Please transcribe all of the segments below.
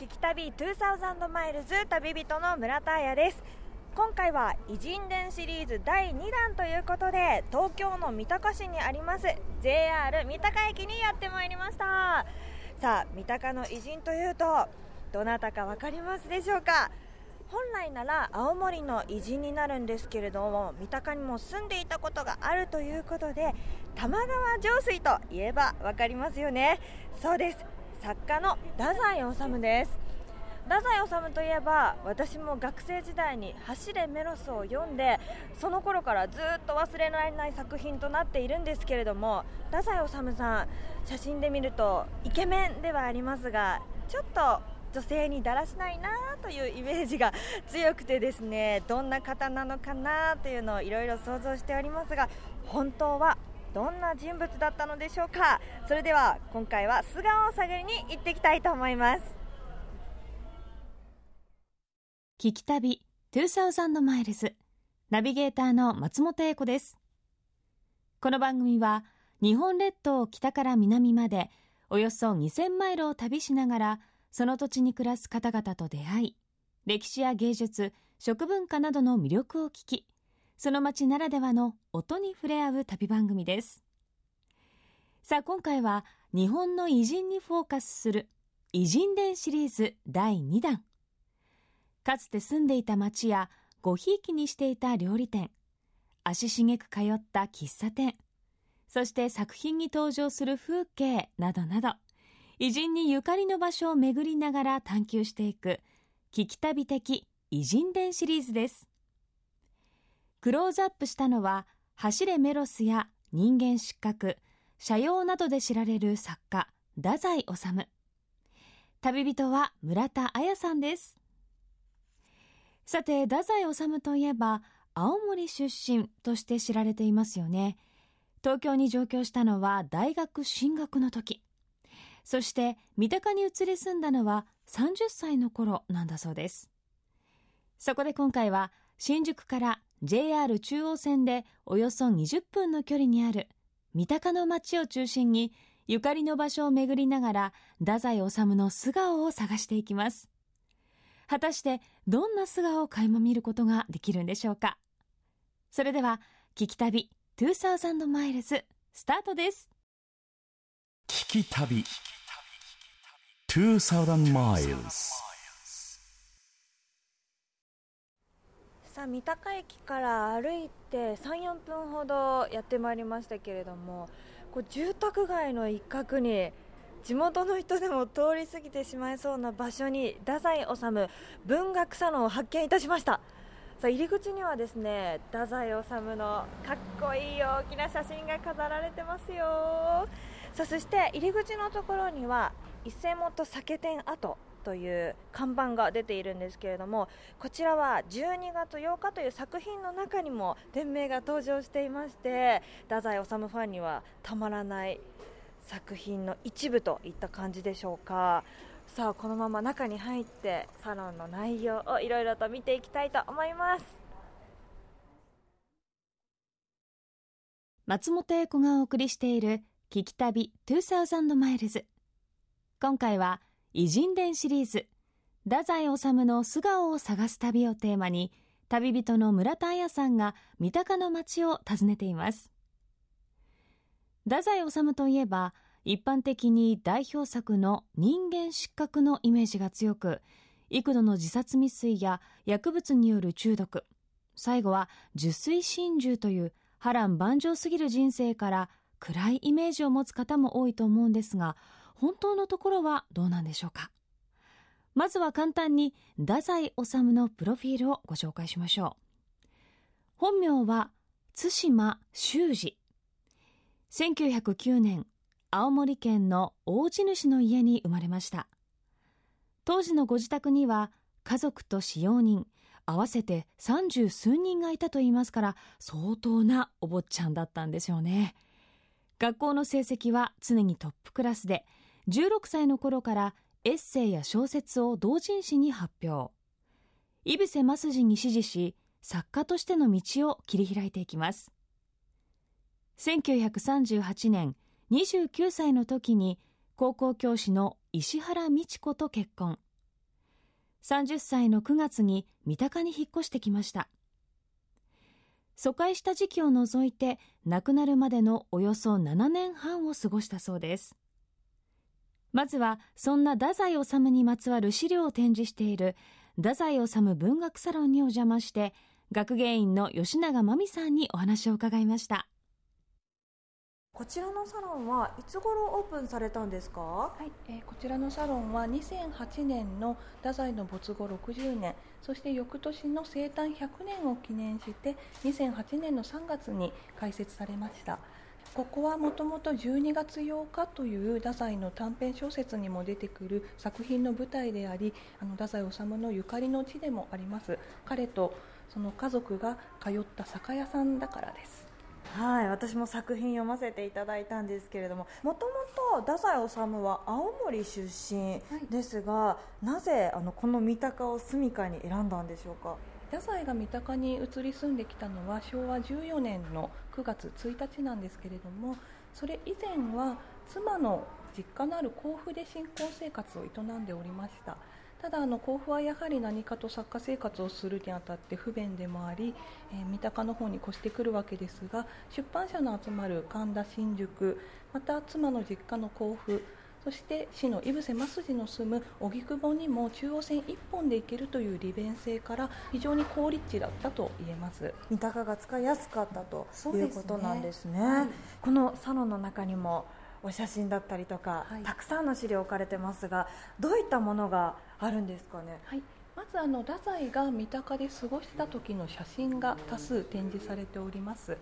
聞き旅2000マイルズ旅人の村田彩です。今回は偉人伝シリーズ第2弾ということで東京の三鷹市にあります JR 三鷹駅にやってまいりました。さあ三鷹の偉人というとどなたか分かりますでしょうか？本来なら青森の偉人になるんですけれども三鷹にも住んでいたことがあるということで玉川上水といえば分かりますよね。そうです。作家の太宰治です。太宰治といえば私も学生時代に「走れメロス」を読んでその頃からずっと忘れられない作品となっているんですけれども太宰治さん写真で見るとイケメンではありますがちょっと女性にだらしないなというイメージが 強くてですねどんな方なのかなというのをいろいろ想像しておりますが本当はどんな人物だったのでしょうか。それでは今回は素顔を探りに行ってきたいと思います。聞き旅2000マイルズナビゲーターの松本英子です。この番組は日本列島を北から南までおよそ2000マイルを旅しながらその土地に暮らす方々と出会い歴史や芸術食文化などの魅力を聞きその街ならではの音に触れ合う旅番組です。さあ今回は日本の偉人にフォーカスする偉人伝シリーズ第2弾。かつて住んでいた街やごひいきにしていた料理店、足しげく通った喫茶店、そして作品に登場する風景などなど、偉人にゆかりの場所を巡りながら探求していく、聞き旅的偉人伝シリーズです。クローズアップしたのは、走れメロスや人間失格、社用などで知られる作家、太宰治。旅人は村田彩さんです。さて、太宰治といえば、青森出身として知られていますよね。東京に上京したのは大学進学の時。そして三鷹に移り住んだのは30歳の頃なんだそうです。そこで今回は新宿から JR 中央線でおよそ20分の距離にある三鷹の街を中心にゆかりの場所を巡りながら太宰治の素顔を探していきます。果たしてどんな素顔を垣間見ることができるんでしょうかそれでは聞き旅2000マイルズスタートです。聞き旅2000マイルズさあ三鷹駅から歩いて34分ほどやってまいりましたけれどもこう住宅街の一角に地元の人でも通り過ぎてしまいそうな場所に太宰治文学サロンを発見いたしました。さあ入り口にはですね太宰治のかっこいい大きな写真が飾られてますよ。さあそして入り口のところには伊勢本酒店跡。という看板が出ているんですけれどもこちらは12月8日という作品の中にも店名が登場していまして太宰治ファンにはたまらない作品の一部といった感じでしょうか。さあこのまま中に入ってサロンの内容をいろいろと見ていきたいと思います。松本英子がお送りしている「聞き旅2000マイルズ」今回は偉人伝シリーズ。太宰治の素顔を探す旅をテーマに旅人の村田彩さんが三鷹の街を訪ねています。太宰治といえば一般的に代表作の人間失格のイメージが強く幾度の自殺未遂や薬物による中毒最後は受水心中という波乱万丈すぎる人生から暗いイメージを持つ方も多いと思うんですが本当のところはどうなんでしょうか？まずは簡単に太宰治のプロフィールをご紹介しましょう。本名は対馬修二1909年青森県の大地主の家に生まれました。当時のご自宅には家族と使用人合わせて三十数人がいたといいますから相当なお坊ちゃんだったんですよね。学校の成績は常にトップクラスで16歳の頃からエッセイや小説を同人誌に発表。井伏正治に師事し作家としての道を切り開いていきます。1938年29歳の時に高校教師の石原美智子と結婚。30歳の9月に三鷹に引っ越してきました。疎開した時期を除いて亡くなるまでのおよそ7年半を過ごしたそうです。まずはそんな太宰治にまつわる資料を展示している太宰治文学サロンにお邪魔して学芸員の吉永真美さんにお話を伺いました。こちらのサロンはいつ頃オープンされたんですか、はいえー、こちらのサロンは2008年の太宰の没後60年そして翌年の生誕100年を記念して2008年の3月に開設されましたここはもともと12月8日という太宰の短編小説にも出てくる作品の舞台でありあの太宰治のゆかりの地でもあります。彼とその家族が通った酒屋さんだからです。はい私も作品読ませていただいたんですけれどももともと太宰治は青森出身ですが、はい、なぜあのこの三鷹を住処に選んだんでしょうか？太宰が三鷹に移り住んできたのは昭和14年の9月1日なんですけれどもそれ以前は妻の実家のある甲府で新婚生活を営んでおりました。ただあの甲府はやはり何かと作家生活をするにあたって不便でもあり、えー、三鷹の方に越してくるわけですが出版社の集まる神田新宿また妻の実家の甲府そして市の井伏正筋の住む荻窪にも中央線1本で行けるという利便性から非常に好立地だったと言えます。三鷹が使いやすかったということなんですね、ねはい、このサロンの中にもお写真だったりとか、はい、たくさんの資料置かれてますがどういったものがあるんですかね？はいまずあの太宰が三鷹で過ごした時の写真が多数展示されております、はい、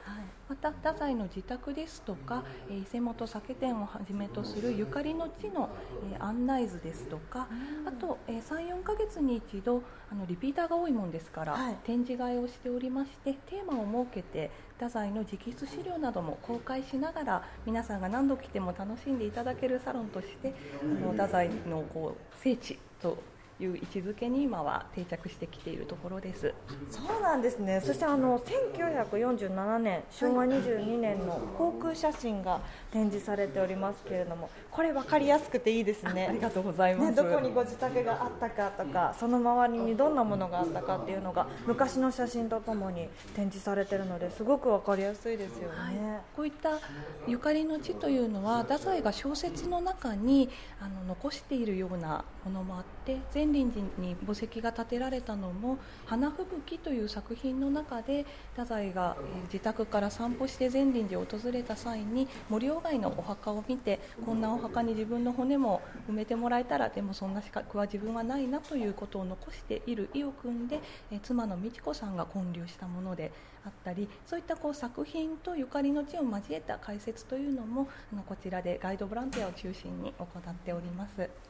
また太宰の自宅ですとか、え伊勢本酒店をはじめとするゆかりの地の、え案内図ですとかあと、え34か月に一度あのリピーターが多いもんですから、はい、展示会をしておりましてテーマを設けて太宰の直筆資料なども公開しながら皆さんが何度来ても楽しんでいただけるサロンとしてあの太宰のこう聖地という位置づけに今は定着してきているところです。そうなんですね。そしてあの1947年昭和22年の航空写真が展示されておりますけれどもこれ分かりやすくていいですね。ありがとうございます、ね、どこにご自宅があったかとかその周りにどんなものがあったかっていうのが昔の写真とともに展示されているのですごく分かりやすいですよね、はい、こういったゆかりの地というのは太宰が小説の中にあの残しているようなものもあって善林寺に墓石が建てられたのも「花吹雪」という作品の中で太宰が自宅から散歩して善林寺を訪れた際に森鴎外のお墓を見てこんなお墓に自分の骨も埋めてもらえたらでもそんな資格は自分はないなということを残している意を組んで妻の美智子さんが建立したものであったりそういったこう作品とゆかりの地を交えた解説というのもこちらでガイドボランティアを中心に行っております。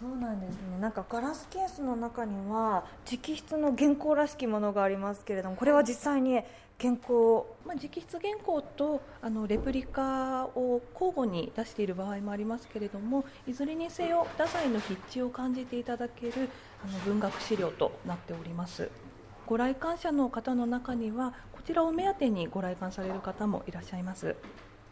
そうなんですね。なんかガラスケースの中には直筆の原稿らしきものがありますけれどもこれは実際に原稿、まあ、直筆原稿とあのレプリカを交互に出している場合もありますけれどもいずれにせよ太宰の筆致を感じていただけるあの文学資料となっております。ご来館者の方の中にはこちらを目当てにご来館される方もいらっしゃいます。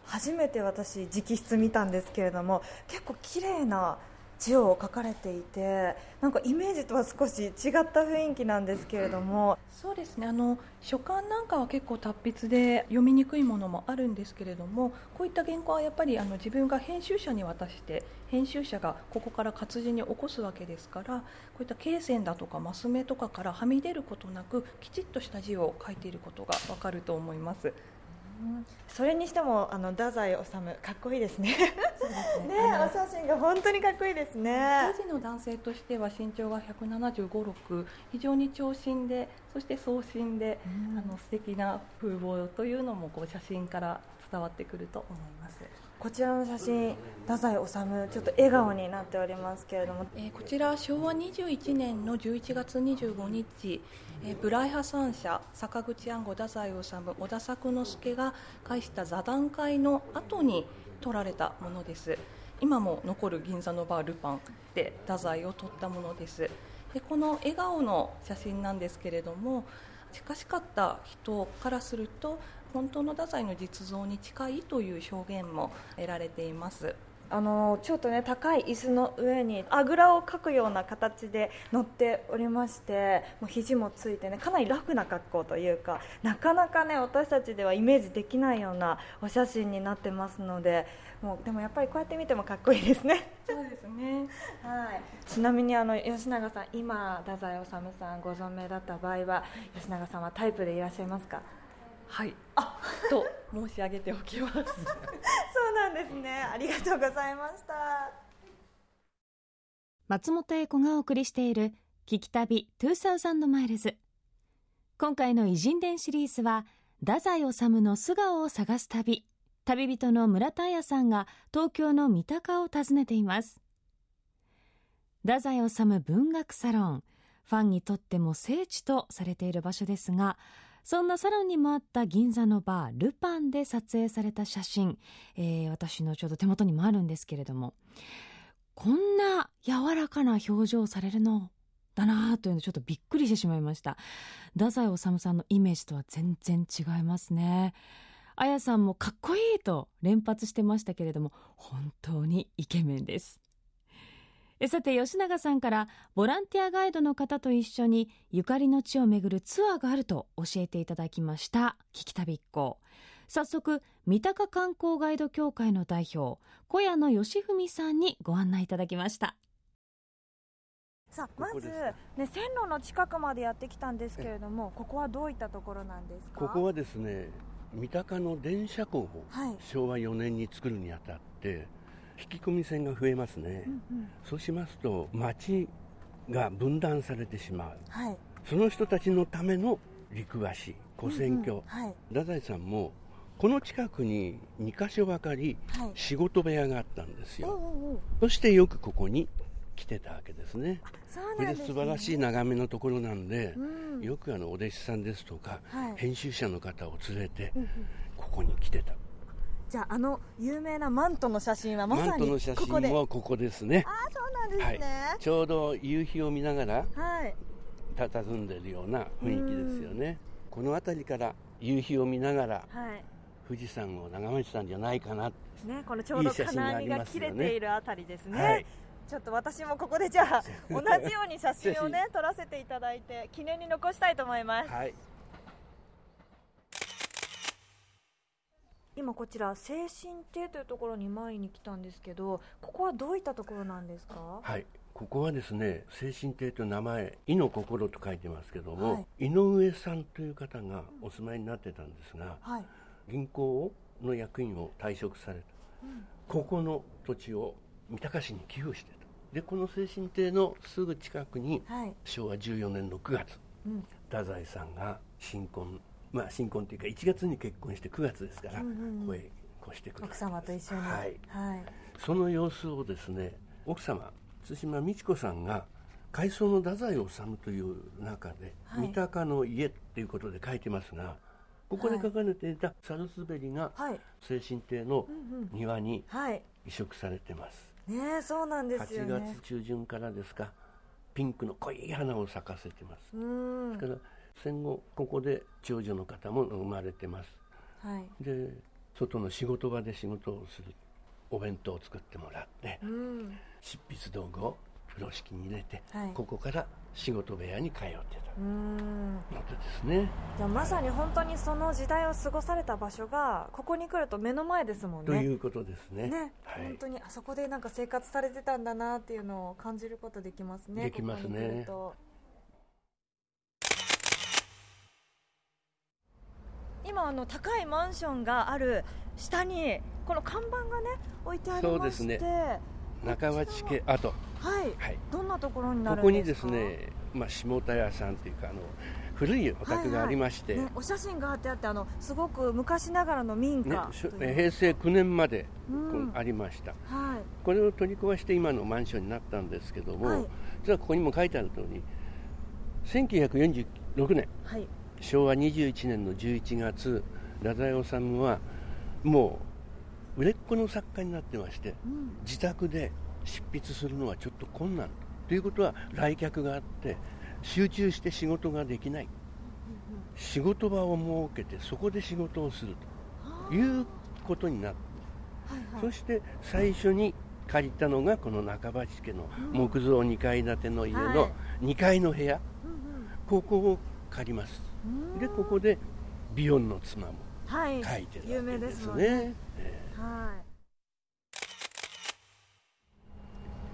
初めて私直筆見たんですけれども結構綺麗な字を書かれていてなんかイメージとは少し違った雰囲気なんですけれどもそうですねあの書簡なんかは結構達筆で読みにくいものもあるんですけれどもこういった原稿はやっぱりあの自分が編集者に渡して編集者がここから活字に起こすわけですからこういった罫線だとかマス目とかからはみ出ることなくきちっとした字を書いていることがわかると思います。それにしてもあの太宰治かっこいいですね。ねねお写真が本当にかっこいいですね。当時の男性としては身長が175、6非常に長身でそして壮身で、うん、あの素敵な風貌というのもこう写真から伝わってくると思います。こちらの写真太宰治ちょっと笑顔になっておりますけれども、えー、こちら昭和21年の11月25日、えー、ブライハ三社坂口安吾太宰治小田作之助が介した座談会の後に撮られたものです。今も残る銀座のバールパンで太宰を撮ったものです。でこの笑顔の写真なんですけれども近しかった人からすると本当の太宰の実像に近いという証言も得られています。あのちょっとね高い椅子の上にあぐらをかくような形で乗っておりましてもう肘もついてねかなりラフな格好というかなかなかね私たちではイメージできないようなお写真になってますのでもうでもやっぱりこうやって見てもかっこいいですね。そうですね。はい、ちなみにあの吉永さん今太宰治さんご存命だった場合は吉永さんはタイプでいらっしゃいますか？はい。あと申し上げておきます。そうなんですね。ありがとうございました。松本英子がお送りしている「聞き旅2000マイルズ」今回の偉人伝シリーズは太宰治の素顔を探す旅。旅人の村田彩さんが東京の三鷹を訪ねています。太宰治文学サロン。ファンにとっても聖地とされている場所ですがそんなサロンにもあった銀座のバールパンで撮影された写真、えー、私のちょうど手元にもあるんですけれども。こんな柔らかな表情をされるのだなというのちょっとびっくりしてしまいました。太宰治さんのイメージとは全然違いますね。あやさんもかっこいいと連発してましたけれども本当にイケメンです。さて吉永さんからボランティアガイドの方と一緒にゆかりの地を巡るツアーがあると教えていただきました。聞き旅一行早速三鷹観光ガイド協会の代表小谷野義文さんにご案内いただきました。さあまず、ね、線路の近くまでやってきたんですけれどもここはどういったところなんですか？ここはですね三鷹の電車港を昭和4年に作るにあたって引き込み線が増えますね、うんうん、そうしますと町が分断されてしまう、はい、その人たちのための陸橋古戦橋、うんうん。はい、太宰さんもこの近くに2か所ばかり仕事部屋があったんですよ、はい、そしてよくここに来てたわけですね。それで、ね、素晴らしい眺めのところなんで、うん、よくあのお弟子さんですとか、はい、編集者の方を連れてここに来てたじゃああの有名なマントの写真はまさにマントの写真はここですね。ああそうなんですね、はい、ちょうど夕日を見ながら、はい、佇んでるような雰囲気ですよね。この辺りから夕日を見ながら、はい、富士山を眺めてたんじゃないかなねこのちょうど金網が切れているあたりですね、はい。ちょっと私もここでじゃあ 同じように写真をね撮らせていただいて記念に残したいと思います、はい今こちら精神亭というところに前に来たんですけどここはどういったところなんですか？はい。ここはですね精神亭という名前「井の心」と書いてますけども、はい、井上さんという方がお住まいになってたんですが、はい、銀行の役員を退職された、うん、ここの土地を三鷹市に寄付してた。でこの精神亭のすぐ近くに、はい、昭和14年の9月、うん、太宰さんが新婚まあ、新婚というか1月に結婚して9月ですから、うんうん、ここへ越してくる奥様と一緒に、はい、はい、その様子をですね奥様対馬美智子さんが「海藻の太宰治」という中で「はい、三鷹の家」っていうことで書いてますがここで書かれていたサルスベリが精神亭の庭に移植されてます、ねそうなんですよ、ね、8月中旬からですかピンクの濃い花を咲かせてます。ですから戦後ここで長女の方も生まれてます、はい、で外の仕事場で仕事をするお弁当を作ってもらって、うん、執筆道具を風呂敷に入れて、はい、ここから仕事部屋に通ってた。のでですね。じゃまさに本当にその時代を過ごされた場所がここに来ると目の前ですもんね。ということですね。ね、はい、本当にあそこでなんか生活されてたんだなっていうのを感じることできますね。できますね今あの高いマンションがある下にこの看板がね置いてありまして。そうですね。中町家跡はい、はい、どんなところになるここにですね、まあ、下田屋さんというかあの古いお宅がありまして、はいはい。ね、お写真があってあってあのすごく昔ながらの民家、ね、平成9年まで、うん、ありました、はい、これを取り壊して今のマンションになったんですけども、はい、実はここにも書いてある通り1946年、はい、昭和21年の11月太宰治はもう売れっ子の作家になってまして、うん、自宅で執筆するのはちょっと困難ということは来客があって集中して仕事ができない、仕事場を設けてそこで仕事をするということになってはい、そして最初に借りたのがこの中鉢家の木造2階建ての家の2階の部屋、ここを借りますでここでビヨンの妻も書いてるわけですね、有名ですね、えー、はい。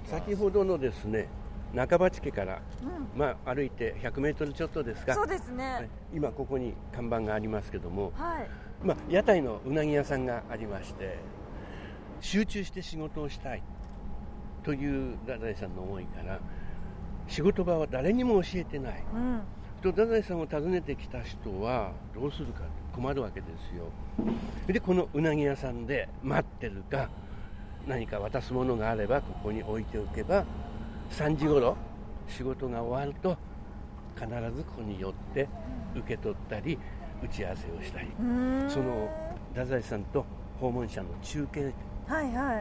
先ほどのですね中鉢家から、うん、まあ、歩いて100メートルちょっとですか。そうですね、今ここに看板がありますけども、はい、まあ、屋台のうなぎ屋さんがありまして集中して仕事をしたいという太宰さんの思いから仕事場は誰にも教えてない、うん、と太宰さんを訪ねてきた人はどうするか困るわけですよ。でこのうなぎ屋さんで待ってるか何か渡すものがあればここに置いておけば3時ごろ仕事が終わると必ずここに寄って受け取ったり打ち合わせをしたり。その太宰さんと訪問者の中継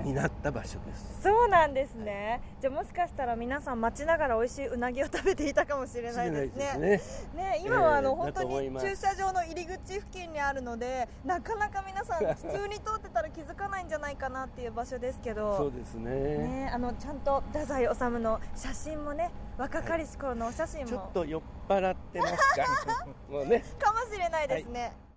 になった場所です。そうなんですね、じゃあもしかしたら皆さん待ちながら美味しいうなぎを食べていたかもしれないですね。ね。ね今はあの、えー、本当に駐車場の入り口付近にあるのでなかなか皆さん 普通に通ってたら気づかないんじゃないかなっていう場所ですけど。そうですね。ねあのちゃんと太宰治の写真もね若かりし頃のお写真も、はい、ちょっと酔っ払ってますか？もうね。かもしれないですね、はい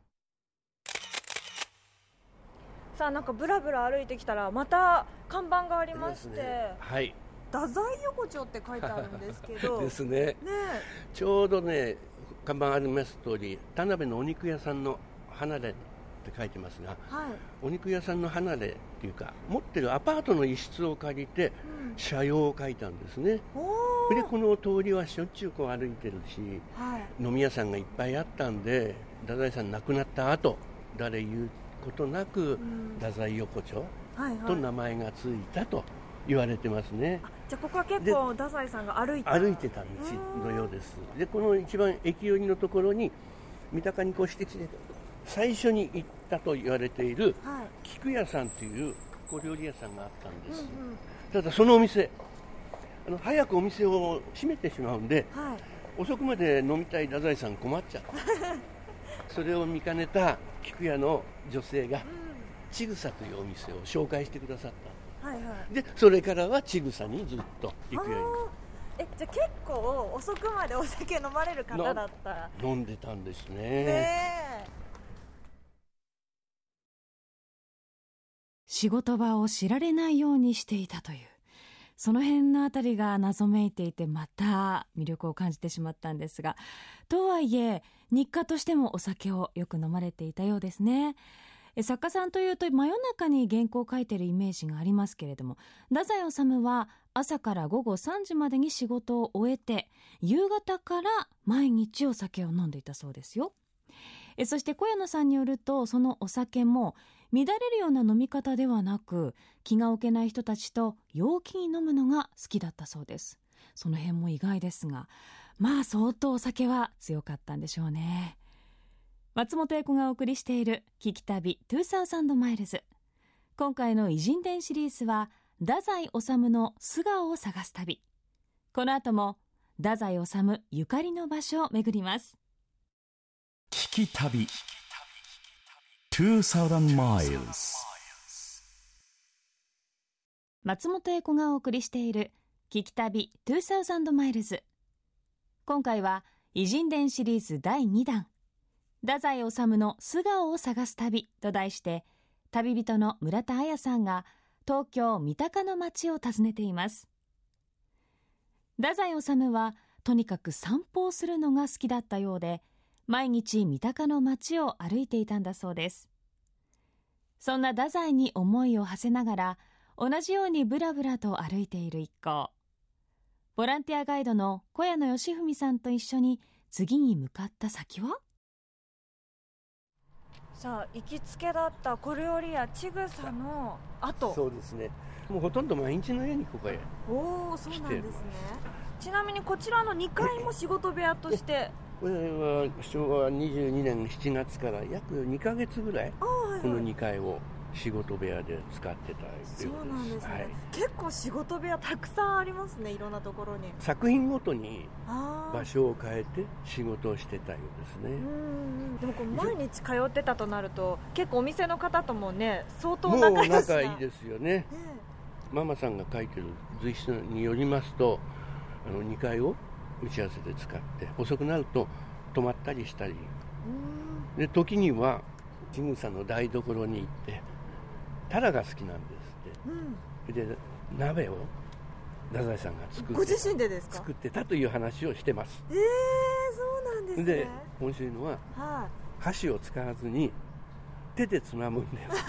さあなんかぶらぶら歩いてきたらまた看板がありまして、ね、はい。太宰横丁って書いてあるんですけど。ですね。ねちょうどね看板あります通り田辺のお肉屋さんの離れって書いてますが、はい、お肉屋さんの離れっていうか持ってるアパートの一室を借りて、車用を書いたんですね。でこの通りはしょっちゅうこう歩いてるし、はい、飲み屋さんがいっぱいあったんで太宰さん亡くなった後誰言うことなく、太宰横丁と名前がついたと言われてますね、じゃあここは結構太宰さんが歩いて歩いてた道のようですでこの一番駅寄りのところに三鷹に越してきて最初に行ったと言われている、はい、菊屋さんという小料理屋さんがあったんです、うんうん、ただそのお店あの早くお店を閉めてしまうんで、はい、遅くまで飲みたい太宰さん困っちゃった それを見かねた菊屋の女性が、ちぐさというお店を紹介してくださった、はいはい、でそれからはちぐさにずっと行くように。えじゃあ結構遅くまでお酒飲まれる方だった。飲んでたんですね。ね仕事場を知られないようにしていたというその辺のあたりが謎めいていてまた魅力を感じてしまったんですがとはいえ日課としてもお酒をよく飲まれていたようですね。作家さんというと真夜中に原稿を書いているイメージがありますけれども太宰治は朝から午後3時までに仕事を終えて夕方から毎日お酒を飲んでいたそうですよ。そして小山さんによるとそのお酒も乱れるような飲み方ではなく気が置けない人たちと陽気に飲むのが好きだったそうです。その辺も意外ですがまあ相当お酒は強かったんでしょうね。松本英子がお送りしている「聞き旅2000マイルズ」今回の偉人伝シリーズは太宰治の素顔を探す旅。この後も太宰治ゆかりの場所を巡ります。聞き旅。2000 miles. 松本英子がお送りしている聞き旅2000マイルズ今回は偉人伝シリーズ第2弾太宰治の素顔を探す旅と題して旅人の村田彩さんが東京三鷹の街を訪ねています。太宰治はとにかく散歩をするのが好きだったようで毎日三鷹の街を歩いていたんだそうです。そんな太宰に思いを馳せながら同じようにブラブラと歩いている一行。ボランティアガイドの小谷野義文さんと一緒に次に向かった先は？さあ行きつけだった小料理屋ちぐさの後。そうですね。もうほとんど毎日のようにここへおおそうなんですね。ちなみにこちらの2階も仕事部屋としてこれは昭和22年7月から約2か月ぐらいこの2階を仕事部屋で使ってたそうなんですね、はい、結構仕事部屋たくさんありますねいろんなところに。作品ごとに場所を変えて仕事をしてたようですね、でもこう毎日通ってたとなると結構お店の方ともね相当仲良仲いいですよね。ねママさんが書いてる随筆によりますとあの2階を打ち合わせで使って遅くなると泊まったりしたり。うん。で時にはちぐさの台所に行ってタラが好きなんですうん。ってで鍋を太宰さんが作ごって自身でですか？作ってたという話をしてます。ええそうなんですね。で面白いのはは箸を使わずに手でつまむんです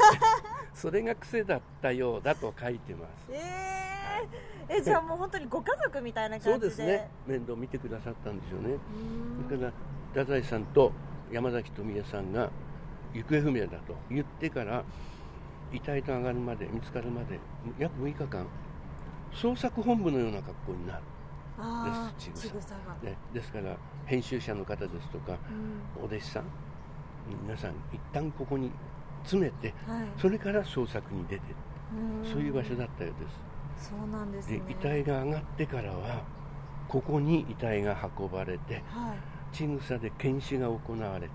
それが癖だったようだと書いてます。いえええじゃあもう本当にご家族みたいなそう感じで。ですね。面倒見てくださったんでしょうね。うん。だから太宰さんと山崎富恵さんが行方不明だと言ってから遺体と上がるまで見つかるまで約6日間捜索本部のような格好になる、ですちぐさが、ね、ですから編集者の方ですとかうん。お弟子さん皆さん一旦ここに詰めてはい。それから捜索に出てうん。そういう場所だったようですそうなんですでね遺体が上がってからはここに遺体が運ばれてはい。ちぐさで検視が行われた。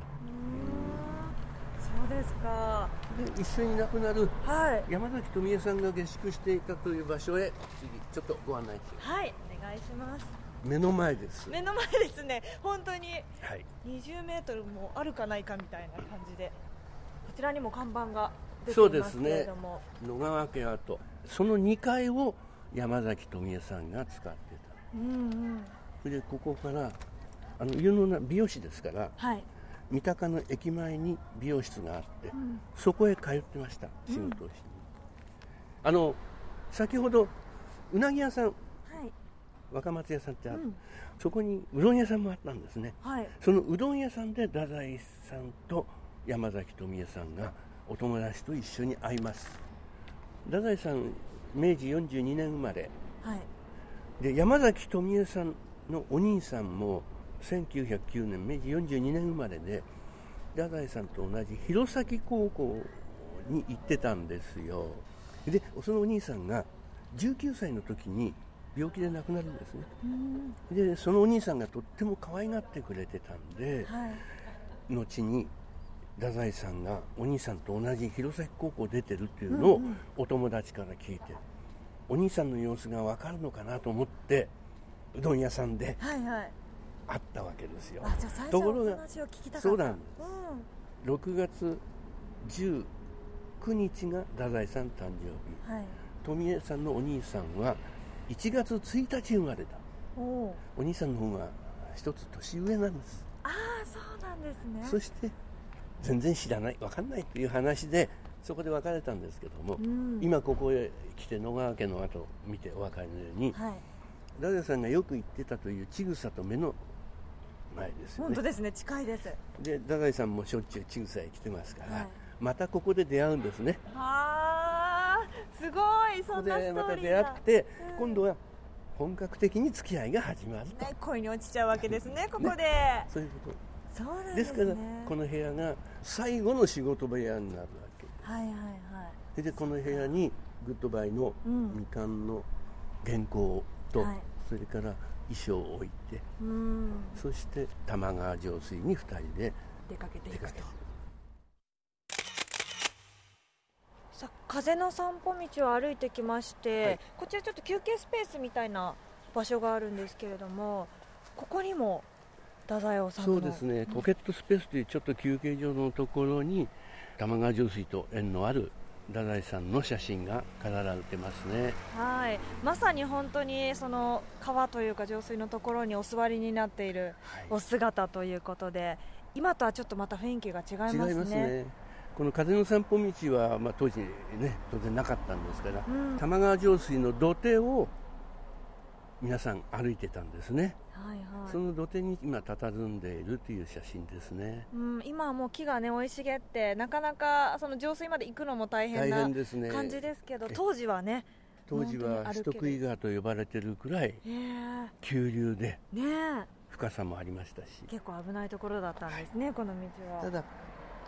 そうですか。で一緒に亡くなるはい。山崎富恵さんが下宿していたという場所へ次ちょっとご案内しますはいお願いします。目の前です。目の前ですね。本当にはい。20メートルもあるかないかみたいな感じでこちらにも看板がそうですね。野川家跡その2階を山崎富恵さんが使ってた。うんうん。でここからあの有能な美容師ですからはい。三鷹の駅前に美容室があって、ん。そこへ通ってました仕事をしに、あの先ほどうなぎ屋さんはい。若松屋さんってある、うん。そこにうどん屋さんもあったんですね。はい。そのうどん屋さんで太宰さんと山崎富恵さんがお友達と一緒に会います。太宰さん明治42年生まれ。はい。で山崎富恵さんのお兄さんも1909年明治42年生まれで太宰さんと同じ弘前高校に行ってたんですよ。でそのお兄さんが19歳の時に病気で亡くなるんですね。うん。でそのお兄さんがとっても可愛がってくれてたんではい。後に太宰さんがお兄さんと同じ弘前高校出てるっていうのをお友達から聞いてお兄さんの様子が分かるのかなと思ってうどん屋さんではいはい。会ったわけですよ。あじゃあ最初ところがそうなんでうん。6月19日が太宰さん誕生日。はい。富江さんのお兄さんは1月1日生まれだおおお兄さんの方が一つ年上なんです。ああそうなんですね。そして全然知らない分かんないという話でそこで別れたんですけども、うん。今ここへ来て野川家の後を見てお分かりのようにはい。太宰さんがよく行ってたというちぐさと目の前ですよね。本当ですね近いです。で太宰さんもしょっちゅうちぐさへ来てますから、はい。またここで出会うんですね。ああすごいそんなストでまた出会って、うん。今度は本格的に付き合いが始まると、ね恋に落ちちゃうわけですね。ここで、そういうことでね。ですすからこの部屋が最後の仕事部屋になるわけ。はいはいはい。でこの部屋にグッドバイのうん。未完の原稿と、はい。それから衣装を置いてうん。そして玉川上水に2人で出かけていくと。さあ風の散歩道を歩いてきまして、はい。こちらちょっと休憩スペースみたいな場所があるんですけれどもここにも太宰治の。そうですね、ポケットスペースというちょっと休憩所のところに玉川上水と縁のある太宰さんの写真が飾られてますね。はい。まさに本当にその川というか上水のところにお座りになっているお姿ということで今とはちょっとまた雰囲気が違いますね。違いますね。この風の散歩道は、まあ、当時ね当然なかったんですから、うん。玉川上水の土手を皆さん歩いてたんですね、はいはい。その土手に今佇んでいるという写真ですね。うん、今はもう木がね生い茂ってなかなかその上水まで行くのも大変大な感じですけど、え当時はね当時は本当に歩ける。人食い川と呼ばれてるくらい急流で深さもありましたし。結構危ないところだったんですね、この道は。ただ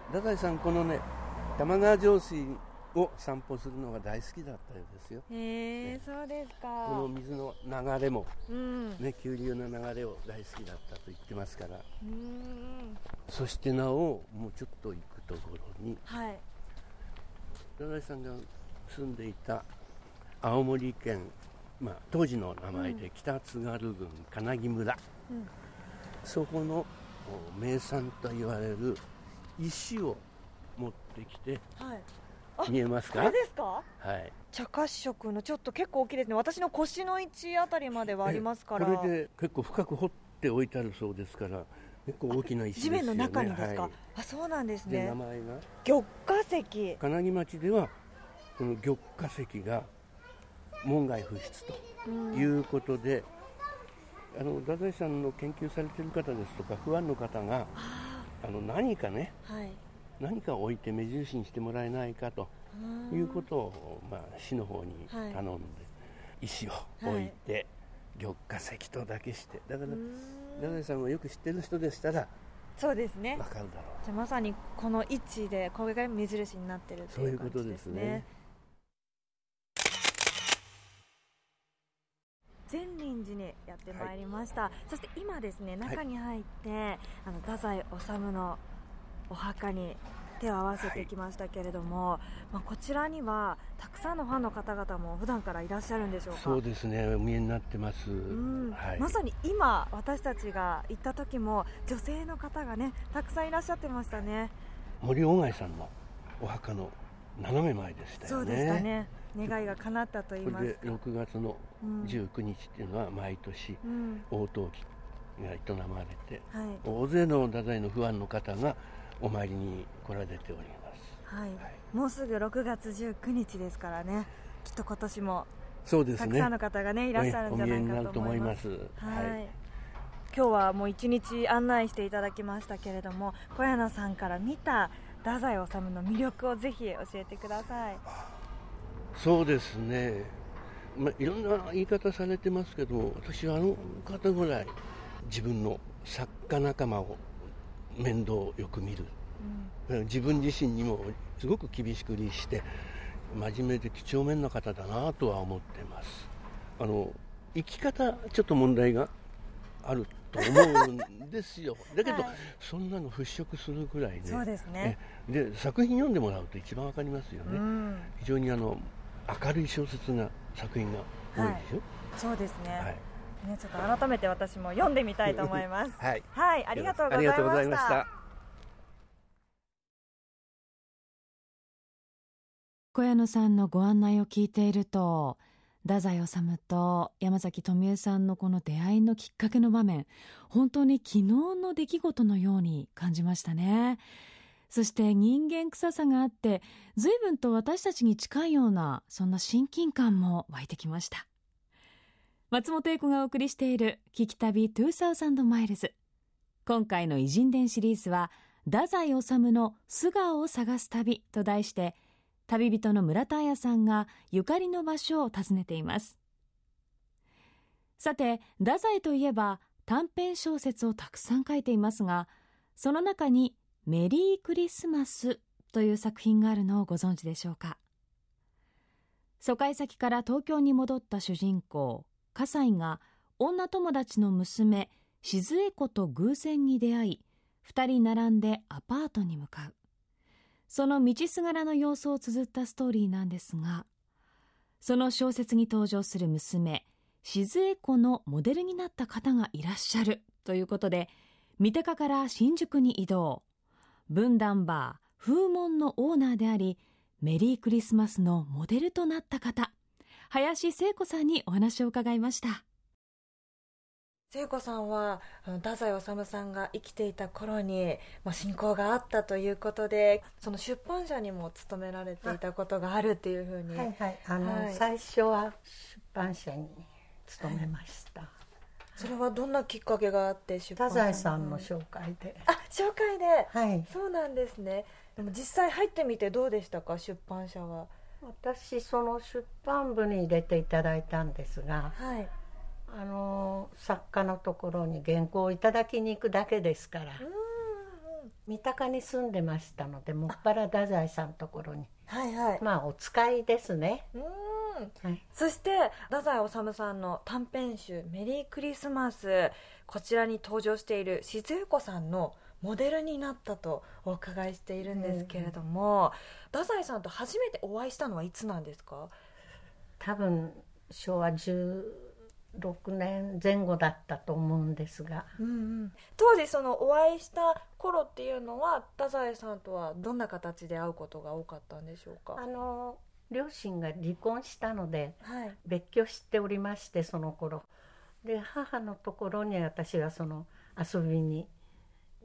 太宰さんこのね玉川上水を散歩するのが大好きだったようですよ。へえそうですか。この水の流れも、うん、ね、急流の流れを大好きだったと言ってますから。そしてなおもうちょっと行くところに、はい、太宰さんが住んでいた青森県、まあ、当時の名前で北津軽郡金木村、うん、そこの名産と言われる石を持ってきて、はい、見えますか？これですか？はい。茶褐色のちょっと結構大きいですね。私の腰の位置あたりまではありますから。これで結構深く掘っておいてあるそうですから結構大きな石ですよね。地面の中にですか、はい、あそうなんですね。名前が。玉化石。金木町ではこの玉化石が門外不出ということで、うん、あの太宰さんの研究されている方ですとか不安の方があの何かね、はい、何か置いて目印にしてもらえないかということを、まあ、市の方に頼んで、はい、石を置いて、はい、玉化石とだけして。だから太宰さんをよく知ってる人でしたらそうですね。分かるだろう。じゃまさにこの位置でこれが目印になってるという感じですね。そういうことですね。善林寺にやってまいりました、はい、そして今ですね中に入って、はい、あの太宰治のお墓に手を合わせてきましたけれども、はい、まあ、こちらにはたくさんのファンの方々も普段からいらっしゃるんでしょうか？そうですね。お見えになってます、はい、まさに今私たちが行った時も女性の方がねたくさんいらっしゃってましたね。森鴎外さんのお墓の斜め前でしたよね。そうでしたね。願いが叶ったと言いますか。これで6月の19日っていうのは毎年、大陶器が営まれて、はい、大勢の太宰の不安の方がお参りに来られております、はい、はい、もうすぐ6月19日ですからね。きっと今年もそうですね。たくさんの方がねいらっしゃるんじゃないかと思います。はい、はい。今日はもう一日案内していただきましたけれども小柳さんから見た太宰治の魅力をぜひ教えてください。そうですね、まあ、いろんな言い方されてますけど私はあの方ぐらい自分の作家仲間を面倒よく見る、うん、自分自身にもすごく厳しく律して真面目で几帳面な方だなとは思ってます。あの生き方ちょっと問題があると思うんですよ。だけど、はい、そんなの払拭するぐらいでそうですね。で作品読んでもらうと一番わかりますよね、うん、非常にあの明るい小説な作品が多いでしょ、はい、そうですね、はいね、ちょっと改めて私も読んでみたいと思います。はい、はい、ありがとうございました。小谷野さんのご案内を聞いていると太宰治と山崎富恵さんのこの出会いのきっかけの場面本当に昨日の出来事のように感じましたねそして人間臭さがあって随分と私たちに近いようなそんな親近感も湧いてきました松本英子がお送りしている「聞き旅2000マイルズ」今回の偉人伝シリーズは「太宰治の素顔を探す旅」と題して旅人の村田彩さんがゆかりの場所を訪ねています。さて太宰といえば短編小説をたくさん書いていますがその中に「メリークリスマス」という作品があるのをご存知でしょうか。疎開先から東京に戻った主人公葛西が女友達の娘静江子と偶然に出会い二人並んでアパートに向かう。その道すがらの様子を綴ったストーリーなんですがその小説に登場する娘静江子のモデルになった方がいらっしゃるということで三鷹から新宿に移動。分断バー風門のオーナーでありメリークリスマスのモデルとなった方。林聖子さんにお話を伺いました。聖子さんは太宰治さんが生きていた頃に、まあ、親交があったということでその出版社にも勤められていたことがあるっていうふうにはいはい。あの、はい、最初は出版社に勤めました、はい、それはどんなきっかけがあって出版社太宰さんの紹介で。あ紹介で。はい。そうなんですね。でも実際入ってみてどうでしたか？出版社は私その出版部に入れていただいたんですが、はい、あの作家のところに原稿をいただきに行くだけですから三鷹に住んでましたのでもっぱら太宰さんのところに。はいはい。まあお使いですね。うん。はい。そして太宰治さんの短編集「メリークリスマス」こちらに登場している静子さんのモデルになったとお伺いしているんですけれども、太宰さんと初めてお会いしたのはいつなんですか？多分昭和16年前後だったと思うんですが。うんうん、当時そのお会いした頃っていうのは太宰さんとはどんな形で会うことが多かったんでしょうか？あの両親が離婚したのではい。別居しておりましてその頃。で母のところに私がその遊びに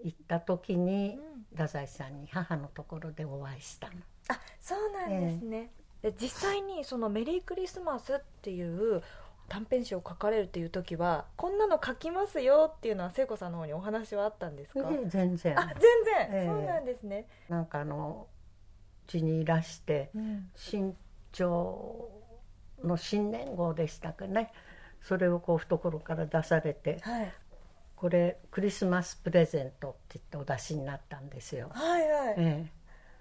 行った時にうん。太宰さんに母のところでお会いしたの。あそうなんですね、で実際にその「メリークリスマス」っていう短編集を書かれるっていう時はこんなの書きますよっていうのは聖子さんの方にお話はあったんですか？で全然。あ全然、ええ。そうなんですね、なんかあのうちにいらしてうん。新潮の新年号でしたかね。それをこう懐から出されてはい、これクリスマスプレゼントって言ってお出しになったんですよ、はいはい。ええ、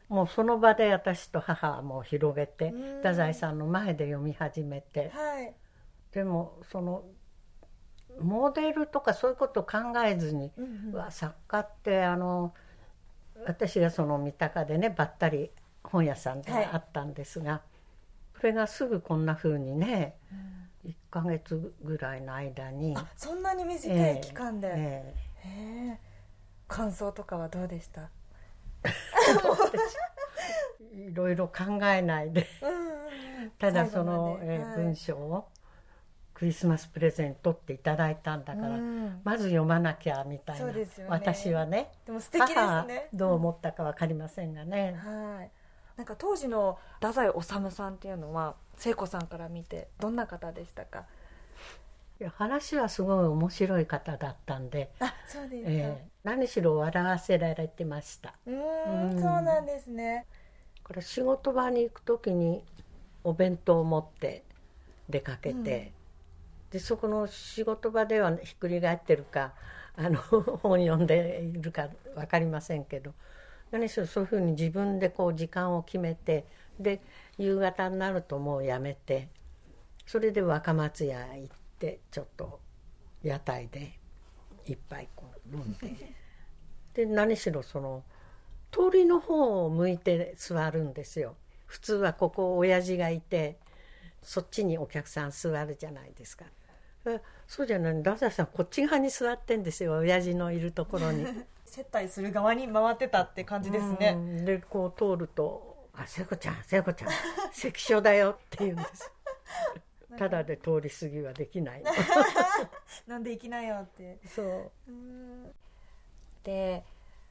もうその場で私と母はもう広げてうん。太宰さんの前で読み始めて。はい。でもそのモデルとかそういうことを考えずに、うんうん。作家ってあの私がその三鷹でねばったり本屋さんではい。あったんですが、これがすぐこんな風にね、1ヶ月ぐらいの間にあそんなに短い期間で、ええへえ。感想とかはどうでした？いろいろ考えないで。うんうんうん。ただその、えー文章をクリスマスプレゼントっていただいたんだから、うん。まず読まなきゃみたいな、ね。私はねでも素敵です母ねどう思ったか分かりませんがね、はい。なんか当時の太宰治さんっていうのは聖子さんから見てどんな方でしたか？いや話はすごい面白い方だったんで、あそうですか、えー何しろ笑わせられてました。うーんうん。そうなんですね。これ仕事場に行く時にお弁当を持って出かけて、でそこの仕事場ではひっくり返ってるかあの 本読んでいるか分かりませんけど何しろそういうふうに自分でこう時間を決めてで夕方になるともうやめてそれで若松屋行ってちょっと屋台で一杯こう飲んで。で何しろその通りの方を向いて座るんですよ。普通はここ親父がいてそっちにお客さん座るじゃないですか。えそうじゃない太宰さんこっち側に座ってんですよ。親父のいるところに。接待する側に回ってたって感じですね。うん。でこう通ると「あ聖子ちゃん聖子ちゃん関所だよ」って言うんです。ただで通り過ぎはできない。の なんで行きなよって。そう。で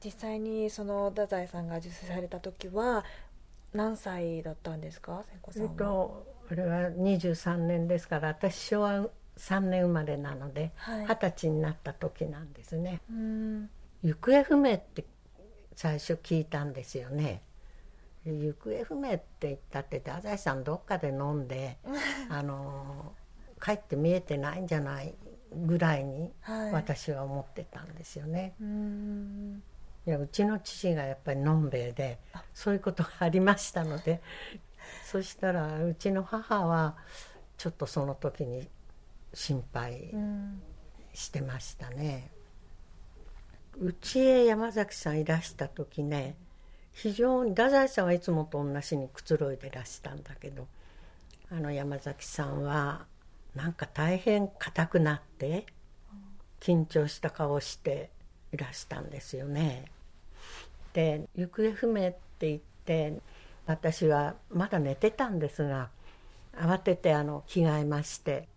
実際にその太宰さんが受賞された時は何歳だったんですか？聖子さえっんは、とこれは23年ですから私昭和3年生まれなのではい。二十歳になった時なんですね。うん。行方不明って最初聞いたんですよね行方不明って言ったって太宰さんどっかで飲んで あの帰って見えてないんじゃないぐらいにはい。私は思ってたんですよね、うん。いやうちの父がやっぱりのんべえでそういうことがありましたのでそしたらうちの母はちょっとその時に心配うん。してましたね。うちへ山崎さんいらした時ね非常に太宰さんはいつもと同じにくつろいでらしたんだけどあの山崎さんはなんか大変硬くなって緊張した顔していらしたんですよね。で行方不明って言って私はまだ寝てたんですが慌ててあの着替えまして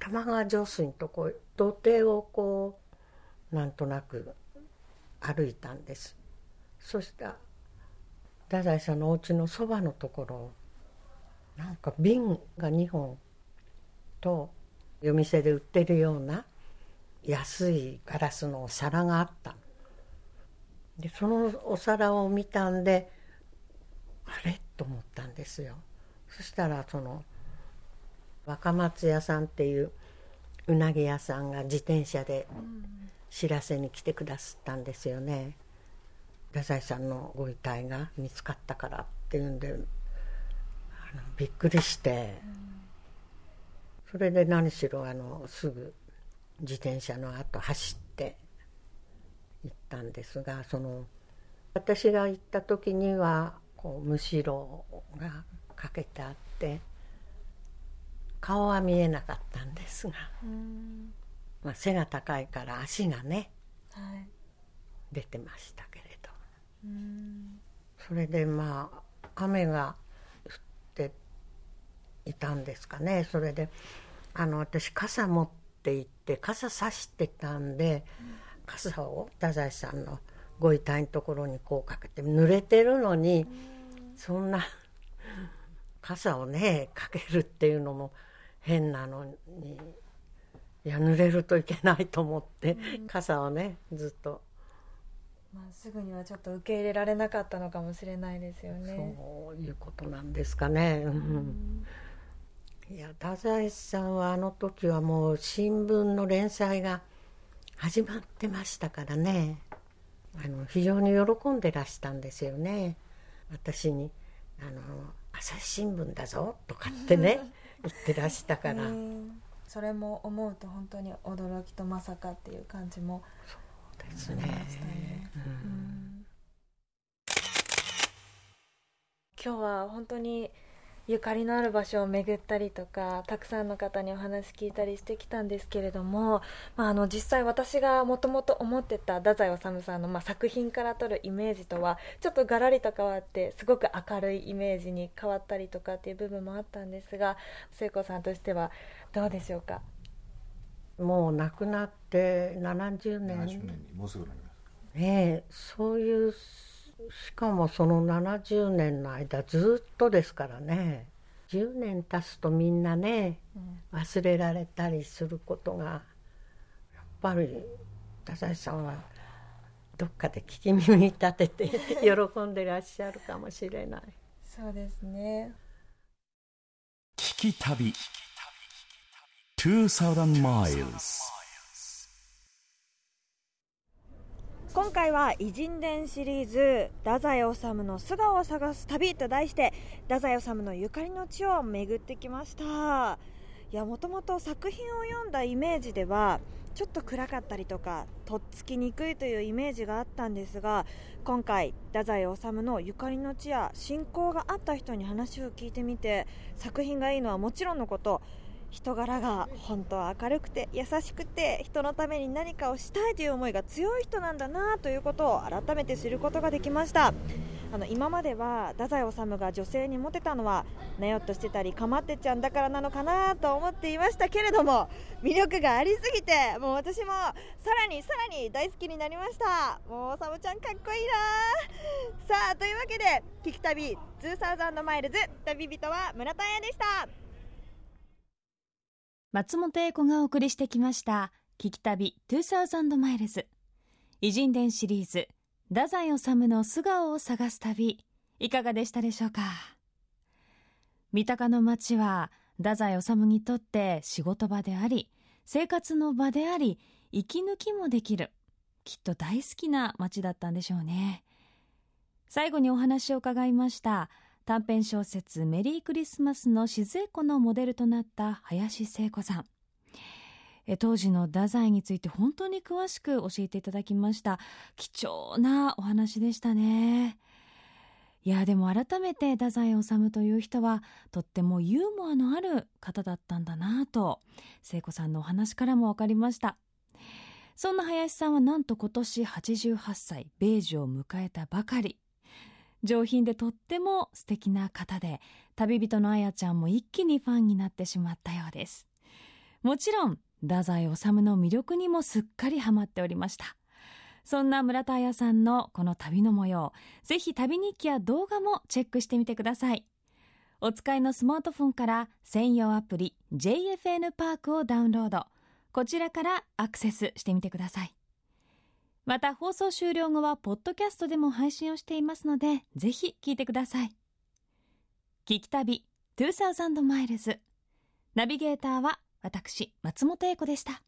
玉川上水のとこ土手をこうなんとなく歩いたんです。そしたら太宰さんのお家のそばのところなんか瓶が2本と夜店で売ってるような安いガラスのお皿があったでそのお皿を見たんであれ？と思ったんですよ。そしたらその若松屋さんっていううなぎ屋さんが自転車で知らせに来てくださったんですよね。太宰さんのご遺体が見つかったからっていうんでびっくりして、それで何しろあのすぐ自転車の後走って行ったんですがその私が行った時にはこうむしろがかけてあって顔は見えなかったんですが、まあ、背が高いから足がね、はい、出てましたけれどそれでまあ雨が降っていたんですかね。それであの私傘持って行って傘さしてたんで、傘を太宰さんのご遺体のところにこうかけて濡れてるのにそんな傘をねかけるっていうのも変なのにいや濡れるといけないと思って、傘をねずっとまあ、すぐにはちょっと受け入れられなかったのかもしれないですよね。そういうことなんですかね。うん、いや太宰さんはあの時はもう新聞の連載が始まってましたからね。あの非常に喜んでらしたんですよね。私に。あの「朝日新聞だぞ」とかってね 言ってらしたから。それも思うと本当に驚きとまさかっていう感じもですね。今日は本当にゆかりのある場所を巡ったりとかたくさんの方にお話聞いたりしてきたんですけれども、まあ、あの実際私がもともと思ってた太宰治さんの、まあ、作品から撮るイメージとはちょっとがらりと変わってすごく明るいイメージに変わったりとかっていう部分もあったんですが聖子さんとしてはどうでしょうか？もう亡くなって70年 ,70 年にもうすぐなります。ええそういうしかもその70年の間ずっとですからね。10年経つとみんなね、忘れられたりすることがやっぱり太宰さんはどっかで聞き耳立てて 喜んでらっしゃるかもしれない。そうですね。聞き旅2000 miles. 今回は偉人伝シリーズ太宰治の素顔を探す旅と題して太宰治のゆかりの地を巡ってきました。いやもともと作品を読んだイメージではちょっと暗かったりとかとっつきにくいというイメージがあったんですが今回太宰治のゆかりの地や信仰があった人に話を聞いてみて作品がいいのはもちろんのこと人柄が本当は明るくて優しくて人のために何かをしたいという思いが強い人なんだなということを改めて知ることができました。あの今までは太宰治が女性にモテたのはなよっとしてたりかまってちゃんだからなのかなと思っていましたけれども魅力がありすぎてもう私もさらにさらに大好きになりました。もうサムちゃんかっこいいな。さあというわけで聞き旅2000マイルズ旅人は村田彩でした。松本英子がお送りしてきました聞き旅2000マイルズ偉人伝シリーズ太宰治の素顔を探す旅いかがでしたでしょうか？三鷹の町は太宰治にとって仕事場であり生活の場であり息抜きもできるきっと大好きな町だったんでしょうね。最後にお話を伺いました短編小説「メリークリスマス」の静江子のモデルとなった林聖子さん。当時の太宰について本当に詳しく教えていただきました。貴重なお話でしたね。いやでも改めて太宰治という人はとってもユーモアのある方だったんだなと聖子さんのお話からも分かりました。そんな林さんはなんと今年88歳米寿を迎えたばかり。上品でとっても素敵な方で旅人のあやちゃんも一気にファンになってしまったようです。もちろん太宰治の魅力にもすっかりハマっておりました。そんな村田彩さんのこの旅の模様ぜひ旅日記や動画もチェックしてみてください。お使いのスマートフォンから専用アプリ JFN パークをダウンロード。こちらからアクセスしてみてください。また放送終了後はポッドキャストでも配信をしていますのでぜひ聞いてください。聞き旅2000マイルズナビゲーターは私松本英子でした。